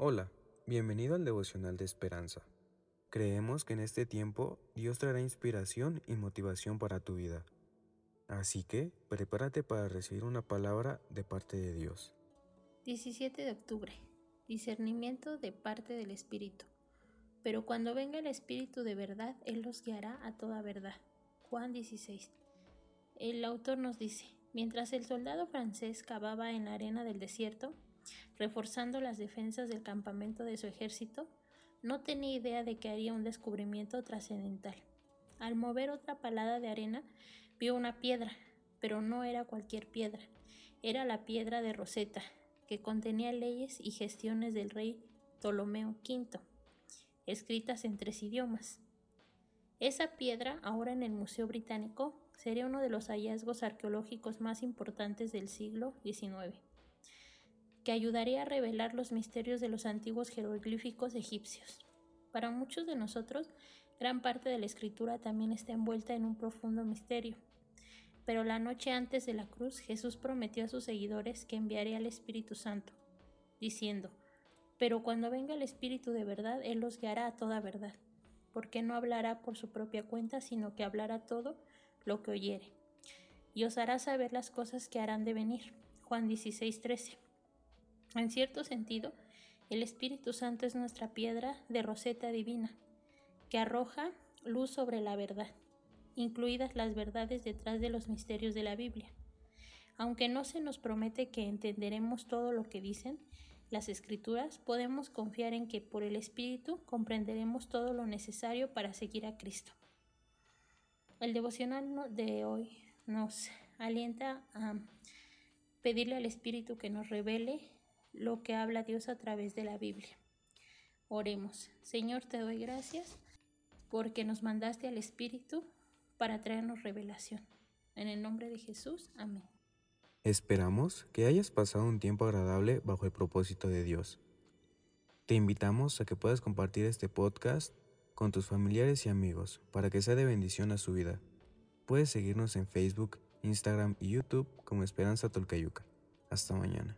Hola, bienvenido al devocional de esperanza. Creemos que en este tiempo Dios traerá inspiración y motivación para tu vida. Así que prepárate para recibir una palabra de parte de Dios. 17 de octubre. Discernimiento de parte del Espíritu. Pero cuando venga el Espíritu de verdad, Él los guiará a toda verdad. Juan 16. El autor nos dice, mientras el soldado francés cavaba en la arena del desierto, reforzando las defensas del campamento de su ejército, no tenía idea de que haría un descubrimiento trascendental. Al mover otra palada de arena, vio una piedra, pero no era cualquier piedra, era la piedra de Rosetta, que contenía leyes y gestiones del rey Ptolomeo V, escritas en tres idiomas. Esa piedra, ahora en el Museo Británico, sería uno de los hallazgos arqueológicos más importantes del siglo XIX que ayudaría a revelar los misterios de los antiguos jeroglíficos egipcios. Para muchos de nosotros, gran parte de la escritura también está envuelta en un profundo misterio. Pero la noche antes de la cruz, Jesús prometió a sus seguidores que enviaría al Espíritu Santo, diciendo, Pero cuando venga el Espíritu de verdad, Él los guiará a toda verdad, porque no hablará por su propia cuenta, sino que hablará todo lo que oyere, y os hará saber las cosas que harán de venir. Juan 16, 13. En cierto sentido, el Espíritu Santo es nuestra piedra de roseta divina, que arroja luz sobre la verdad, incluidas las verdades detrás de los misterios de la Biblia. Aunque no se nos promete que entenderemos todo lo que dicen las escrituras, podemos confiar en que por el Espíritu comprenderemos todo lo necesario para seguir a Cristo. El devocional de hoy nos alienta a pedirle al Espíritu que nos revele lo que habla Dios a través de la Biblia. Oremos. Señor, te doy gracias porque nos mandaste al Espíritu para traernos revelación. En el nombre de Jesús, amén. Esperamos que hayas pasado un tiempo agradable bajo el propósito de Dios. Te invitamos a que puedas compartir este podcast con tus familiares y amigos para que sea de bendición a su vida. Puedes seguirnos en Facebook, Instagram y YouTube como Esperanza Tolcayuca. Hasta mañana.